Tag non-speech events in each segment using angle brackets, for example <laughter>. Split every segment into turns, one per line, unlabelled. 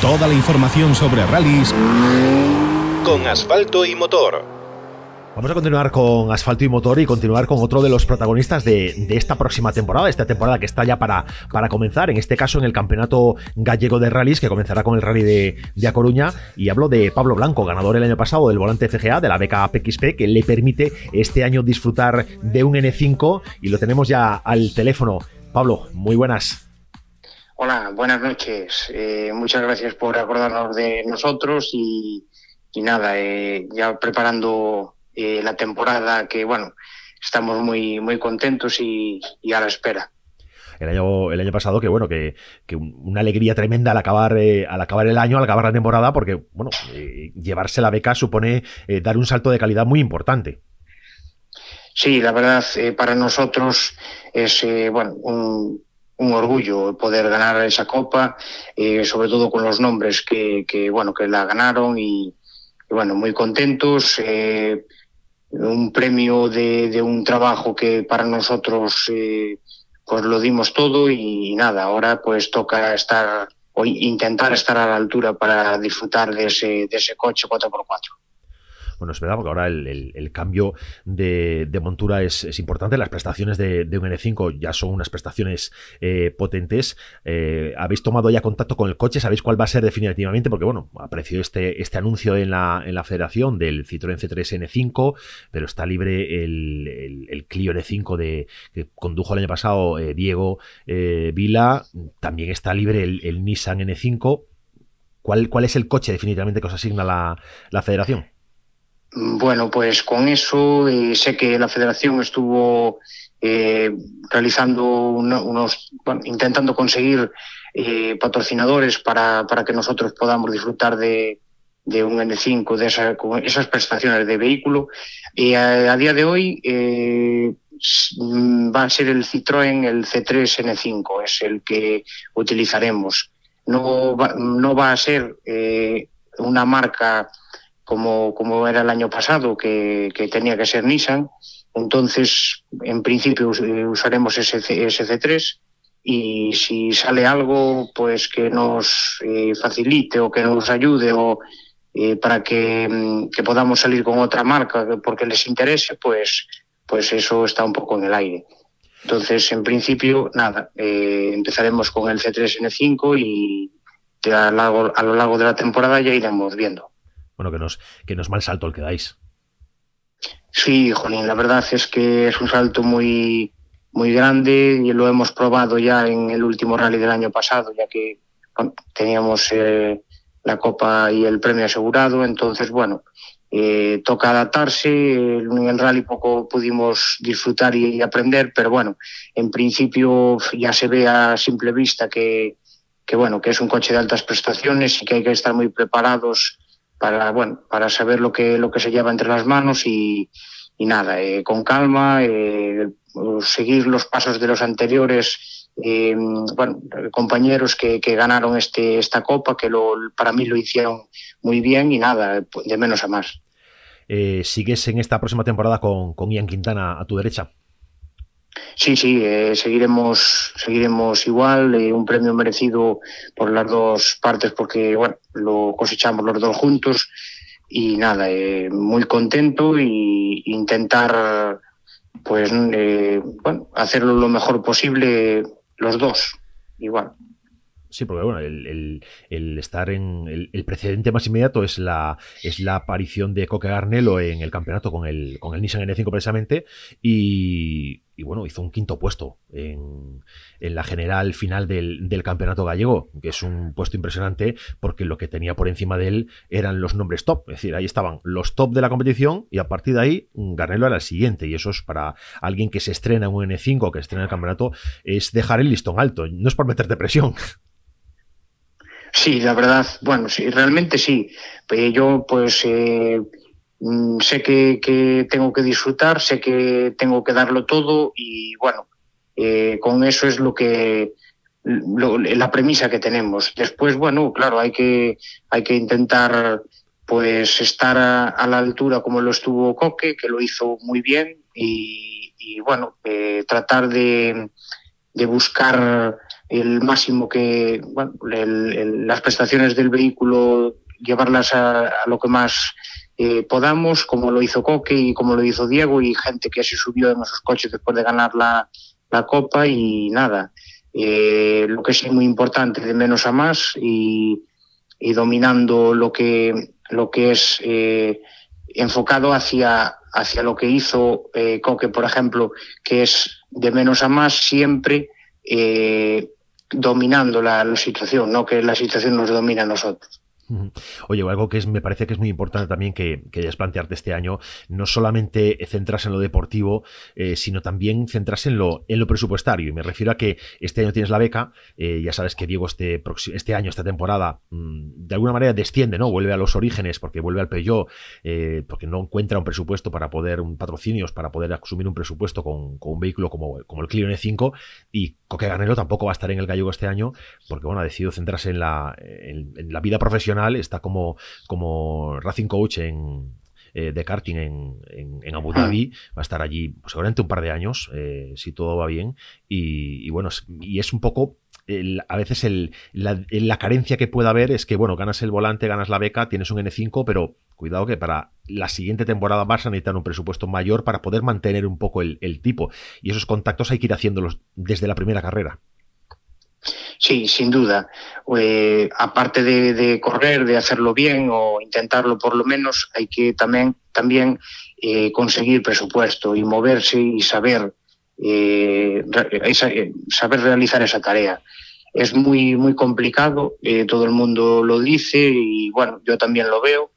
Toda la información sobre rallies con asfalto y motor.
Vamos a continuar con Asfalto y Motor y continuar con otro de los protagonistas de, esta próxima temporada, esta temporada que está ya para, para comenzar, en este caso en el Campeonato Gallego de Rallys, que comenzará con el Rally de, de A Coruña. Y hablo de Pablo Blanco, ganador el año pasado del volante FGA, de la beca PXP, que le permite este año disfrutar de un N5 y lo tenemos ya al teléfono. Pablo, muy buenas.
Hola, buenas noches. Eh, muchas gracias por acordarnos de nosotros y, nada, eh, ya preparando eh, la temporada que, bueno, estamos muy, muy contentos y, a la espera.
El año, el año pasado, que bueno, que, una alegría tremenda al acabar, eh, al acabar el año, al acabar la temporada, porque bueno, eh, llevarse la beca supone dar un salto de calidad muy importante.
Sí, la verdad, para nosotros es bueno, un, un, orgullo poder ganar esa copa, sobre todo con los nombres que, bueno, que la ganaron y, bueno, muy contentos un premio de, un trabajo que para nosotros eh, pues lo dimos todo y, nada, ahora pues toca estar o intentar estar a la altura para disfrutar de ese, de ese coche 4x4.
Bueno, es verdad, porque ahora el, cambio de, montura es, importante. Las prestaciones de, un N5 ya son unas prestaciones eh, potentes. Eh, ¿Habéis tomado ya contacto con el coche? ¿Sabéis cuál va a ser definitivamente? Porque, bueno, apareció este, este anuncio en la, en la federación del Citroën C3 N5, pero está libre el, Clio N5 de, que condujo el año pasado eh, Diego Vila. También está libre el, Nissan N5. ¿Cuál, ¿Cuál es el coche definitivamente que os asigna la federación?
Bueno, pues con eso eh, sé que la federación estuvo eh, realizando unos, intentando conseguir eh, patrocinadores para, para, que nosotros podamos disfrutar de, de un N5, de esas prestaciones de vehículo. Y a, día de hoy va a ser el Citroën, el C3 N5, es el que utilizaremos. No va, no va a ser una marca como, como era el año pasado, que, que tenía que ser Nissan. Entonces, en principio usaremos ese, ese C3 y si sale algo pues que nos eh, facilite o que nos ayude o eh, para que, mm, que, podamos salir con otra marca porque les interese, pues, pues eso está un poco en el aire. Entonces, en principio, nada, eh, empezaremos con el C3N5 y a lo largo de la temporada ya iremos viendo
bueno, que nos, que nos mal salto el que dais.
Sí, Jolín, la verdad es que es un salto muy, muy grande y lo hemos probado ya en el último rally del año pasado, ya que teníamos eh, la copa y el premio asegurado. Entonces, bueno, eh, toca adaptarse. En el rally poco pudimos disfrutar y aprender, pero bueno, en principio ya se ve a simple vista que, que bueno, que es un coche de altas prestaciones y que hay que estar muy preparados para, bueno, para saber lo que, lo que se lleva entre las manos y, nada, eh, con calma, eh, seguir los pasos de los anteriores eh, compañeros que, ganaron este, esta copa, que lo, para mí lo hicieron muy bien y nada, de menos a más.
¿Sigues en esta próxima temporada con, con Ian Quintana a tu derecha?
Sí, sí, eh, seguiremos, seguiremos igual, eh, un premio merecido por las dos partes porque bueno, lo cosechamos los dos juntos y nada, eh, muy contento y intentar pues bueno, hacerlo lo mejor posible los dos, igual.
Sí, porque bueno, el, estar en el, precedente más inmediato es la, es la aparición de Coque Garnelo en el campeonato con el, con el Nissan N5 precisamente y, y bueno, hizo un quinto puesto en, la general final del, campeonato gallego, que es un puesto impresionante porque lo que tenía por encima de él eran los nombres top, es decir, ahí estaban los top de la competición y a partir de ahí Garnelo era el siguiente y eso es para alguien que se estrena en un N5, que estrena el campeonato, es dejar el listón alto, no es por meterte presión.
Sí, la verdad, bueno, sí, realmente sí. Yo pues... Eh sé que, tengo que disfrutar, sé que tengo que darlo todo y bueno, eh, con eso es lo que la premisa que tenemos. Después, bueno, claro, hay que, hay que intentar pues estar a, la altura como lo estuvo Coque, que lo hizo muy bien y, bueno, eh, tratar de, buscar el máximo que, bueno, las prestaciones del vehículo, llevarlas a, lo que más eh, podamos, como lo hizo Coque y como lo hizo Diego y gente que se subió en esos coches después de ganar la, la Copa y nada. Eh, lo que es muy importante, de menos a más y, dominando lo que, lo que es eh, enfocado hacia, hacia lo que hizo Coque, por ejemplo, que es de menos a más siempre dominando la, la, situación, no que la situación nos domina a nosotros.
Oye, algo que es, me parece que es muy importante también que, que debes plantearte este año, no solamente centrarse en lo deportivo, eh, sino también centrarse en lo, en lo presupuestario. Y me refiero a que este año tienes la beca, eh, ya sabes que Diego este, este año, esta temporada, mm, de alguna manera desciende, ¿no? Vuelve a los orígenes porque vuelve al Peugeot, eh, porque no encuentra un presupuesto para poder, un patrocinios, para poder asumir un presupuesto con, con un vehículo como, como el Clio N5 y Coque Garnero tampoco va a estar en el Gallego este año porque, bueno, ha decidido centrarse en la, en la vida profesional está como, como Racing Coach en, eh, de karting en, Abu Dhabi. Va a estar allí pues, seguramente un par de años, eh, si todo va bien. Y, bueno, y es un poco. a veces el, la, carencia que pueda haber es que, bueno, ganas el volante, ganas la beca, tienes un N5, pero cuidado que para la siguiente temporada vas a necesitar un presupuesto mayor para poder mantener un poco el, el tipo. Y esos contactos hay que ir haciéndolos desde la primera carrera.
Sí, sin duda. Eh, aparte de, correr, de hacerlo bien o intentarlo por lo menos, hay que también, también eh, conseguir presupuesto y moverse y saber, eh, saber realizar esa tarea. Es muy, muy complicado, todo el mundo lo dice y bueno, yo también lo veo.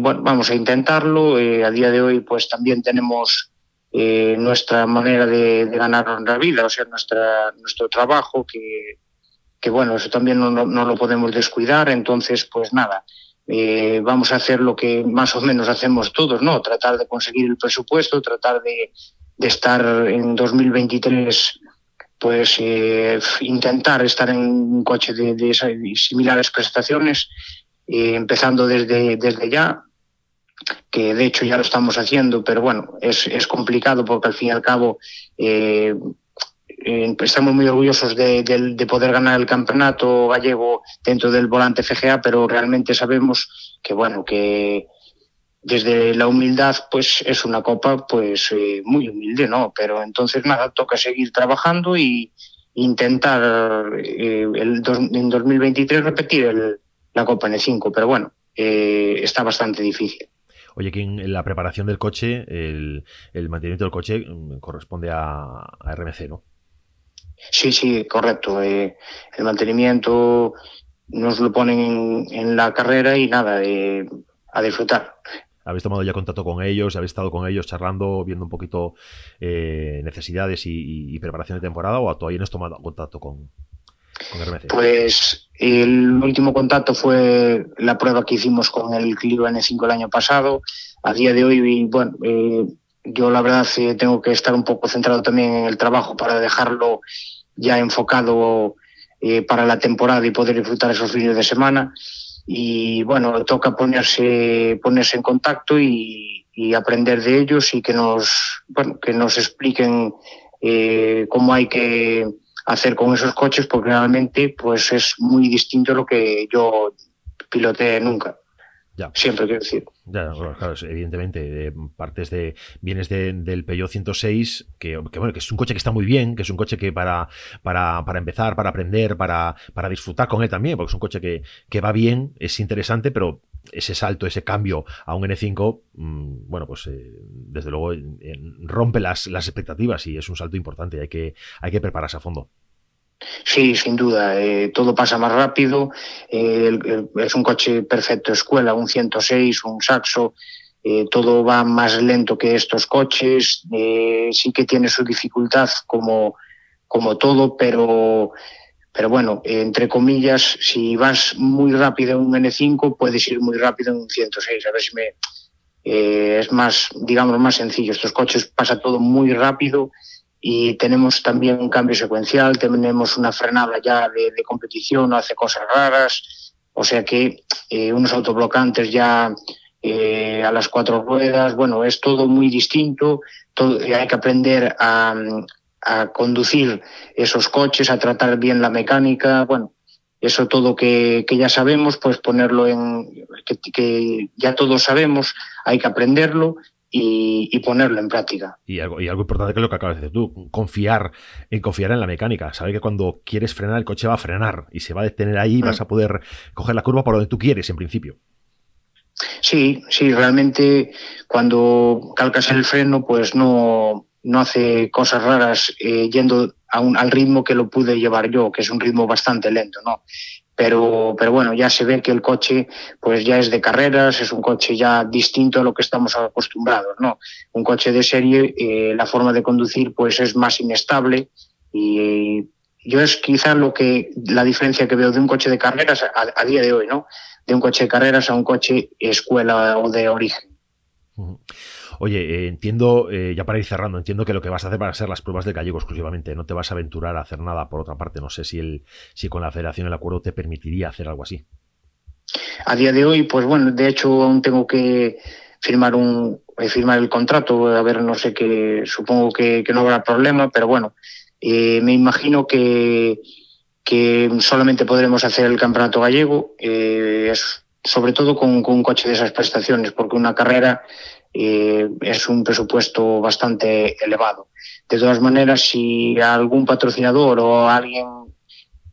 bueno, vamos a intentarlo. a día de hoy, pues también tenemos eh, nuestra manera de, ganar la vida, o sea, nuestra, nuestro trabajo, que, bueno, eso también no, no, lo podemos descuidar, entonces, pues nada, eh, vamos a hacer lo que más o menos hacemos todos, ¿no? Tratar de conseguir el presupuesto, tratar de, de estar en 2023 pues eh, intentar estar en un coche de, de, similares prestaciones, empezando desde, desde ya, que de hecho ya lo estamos haciendo, pero bueno, es, es complicado porque al fin y al cabo eh, eh, estamos muy orgullosos de, de, poder ganar el campeonato gallego dentro del volante FGA, pero realmente sabemos que bueno, que desde la humildad pues es una copa pues eh, muy humilde, ¿no? Pero entonces nada, toca seguir trabajando y intentar el, en 2023 repetir el, la Copa N5, pero bueno, está bastante difícil.
Oye, que en la preparación del coche, el, mantenimiento del coche mm, corresponde a, RMC, ¿no?
Sí, sí, correcto. Eh, el mantenimiento nos lo ponen en, la carrera y nada, eh, a disfrutar.
¿Habéis tomado ya contacto con ellos? ¿Habéis estado con ellos charlando, viendo un poquito eh, necesidades y, preparación de temporada? ¿O todavía no has tomado contacto con,
pues el último contacto fue la prueba que hicimos con el Clio N5 el año pasado. A día de hoy, bueno, eh, yo la verdad eh, tengo que estar un poco centrado también en el trabajo para dejarlo ya enfocado eh, para la temporada y poder disfrutar esos fines de semana. Y bueno, toca ponerse, ponerse en contacto y, y aprender de ellos y que nos, bueno, que nos expliquen cómo hay que hacer con esos coches porque realmente pues es muy distinto a lo que yo piloteé nunca. Ya. Siempre quiero decir.
Ya, claro, evidentemente, partes de vienes del Peugeot 106, que, bueno, que es un coche que está muy bien, que es un coche que para, para, para empezar, para aprender, para, para disfrutar con él también, porque es un coche que, que va bien, es interesante, pero ese salto, ese cambio a un N5, mm, bueno, pues eh, desde luego rompe las, las expectativas y es un salto importante, hay que, hay que prepararse a fondo.
Sí, sin duda. Eh, todo pasa más rápido. Eh, es un coche perfecto escuela, un 106, un Saxo. Eh, todo va más lento que estos coches. sí que tiene su dificultad como, como todo, pero, pero bueno, entre comillas, si vas muy rápido en un N5, puedes ir muy rápido en un 106. A ver si me. es más, digamos, más sencillo. Estos coches pasa todo muy rápido y tenemos también un cambio secuencial, tenemos una frenada ya de, competición, no hace cosas raras, o sea que eh, unos autoblocantes ya eh, a las cuatro ruedas, bueno, es todo muy distinto, todo, hay que aprender a, a conducir esos coches, a tratar bien la mecánica, bueno, eso todo que, ya sabemos, pues ponerlo en, que, ya todos sabemos, hay que aprenderlo y, ponerlo en práctica.
Y algo, y algo importante que es lo que acabas de decir tú, confiar en confiar en la mecánica. Saber que cuando quieres frenar, el coche va a frenar y se va a detener ahí y vas mm. a poder coger la curva por donde tú quieres, en principio.
Sí, sí, realmente cuando calcas el freno, pues no, no hace cosas raras eh, yendo a un, al ritmo que lo pude llevar yo, que es un ritmo bastante lento, ¿no? Pero, pero bueno, ya se ve que el coche pues ya es de carreras, es un coche ya distinto a lo que estamos acostumbrados, ¿no? Un coche de serie, eh, la forma de conducir pues es más inestable y yo es quizá lo que la diferencia que veo de un coche de carreras a, día de hoy, ¿no? De un coche de carreras a un coche escuela o de origen.
Oye, eh, entiendo, eh, ya para ir cerrando, entiendo que lo que vas a hacer van a ser las pruebas de gallego exclusivamente. No te vas a aventurar a hacer nada por otra parte. No sé si, el, si con la federación el acuerdo te permitiría hacer algo así.
A día de hoy, pues bueno, de hecho aún tengo que firmar un eh, firmar el contrato. A ver, no sé qué, supongo que, no habrá problema, pero bueno, me imagino que, que solamente podremos hacer el campeonato gallego. sobre todo con, con, un coche de esas prestaciones, porque una carrera eh, es un presupuesto bastante elevado. De todas maneras, si a algún patrocinador o a alguien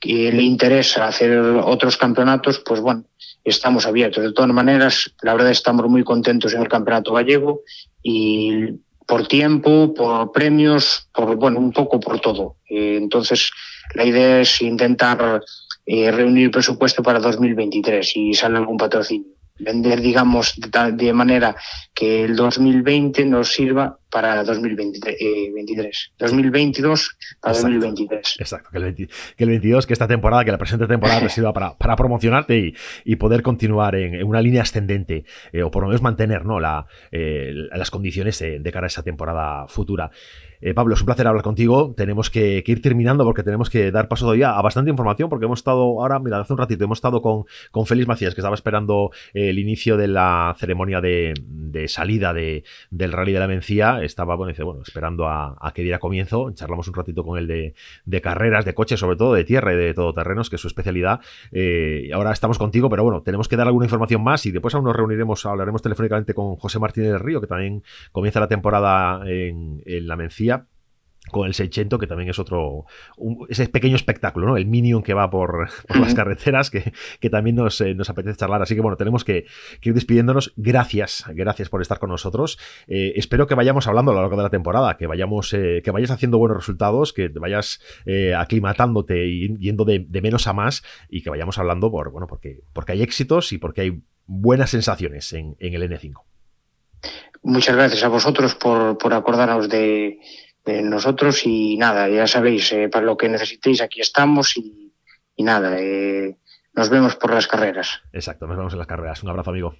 que le interesa hacer otros campeonatos, pues bueno, estamos abiertos. De todas maneras, la verdad estamos muy contentos en el campeonato gallego y por tiempo, por premios, por bueno, un poco por todo. Eh, entonces, la idea es intentar eh, reunir presupuesto para 2023 si sale algún patrocinio vender, digamos, de, manera que el 2020 nos sirva para 2023. 2022 eh, para 2023.
Exacto, que el, que el, 22, que esta temporada, que la presente temporada te <laughs> sirva para, para promocionarte y, poder continuar en, una línea ascendente eh, o por lo menos mantener ¿no? la, eh, las condiciones de cara a esa temporada futura. Eh, Pablo, es un placer hablar contigo. Tenemos que, ir terminando porque tenemos que dar paso todavía a bastante información porque hemos estado ahora, mira, hace un ratito hemos estado con, con Félix Macías que estaba esperando eh, el inicio de la ceremonia de, salida de, del Rally de la Mencía. Estaba, bueno, dice, bueno, esperando a, que diera comienzo. Charlamos un ratito con él de, carreras, de coches, sobre todo de tierra y de todoterrenos, que es su especialidad. Eh, ahora estamos contigo, pero bueno, tenemos que dar alguna información más y después aún nos reuniremos, hablaremos telefónicamente con José Martínez del Río, que también comienza la temporada en, en la Mencía con el 600, que también es otro, ese pequeño espectáculo, ¿no? El Minion que va por, <laughs> las carreteras, que, también eh, nos, apetece charlar. Así que bueno, tenemos que, ir despidiéndonos. Gracias, gracias por estar con nosotros. Eh, espero que vayamos hablando a lo largo de la temporada, que vayamos, eh, que vayas haciendo buenos resultados, que vayas aclimatándote y yendo de, menos a más y que vayamos hablando por, bueno, porque, porque hay éxitos y porque hay buenas sensaciones en, en el N5.
Muchas gracias a vosotros por, por acordaros de, nosotros y nada, ya sabéis, eh, para lo que necesitéis aquí estamos y, nada, eh, nos vemos por las carreras.
Exacto, nos vemos en las carreras. Un abrazo, amigo.